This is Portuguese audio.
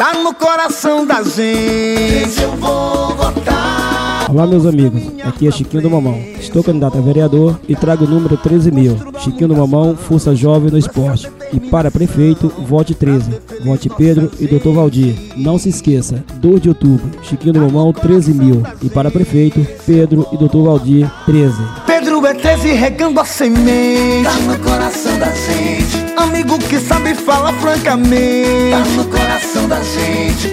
tá no coração da gente. Eu vou votar. Olá, meus amigos. Aqui é Chiquinho do Mamão. Estou candidato a vereador e trago o número 13 mil. Chiquinho do Mamão, força jovem no esporte. E para prefeito, vote 13. Vote Pedro e Dr. Valdir. Não se esqueça, 2 de outubro, Chiquinho do Mamão, 13 mil. E para prefeito, Pedro e Dr. Valdir, 13. Pedro é 13 regando a semente. Tá no coração da gente. Amigo que sabe falar francamente. Tá no coração da gente.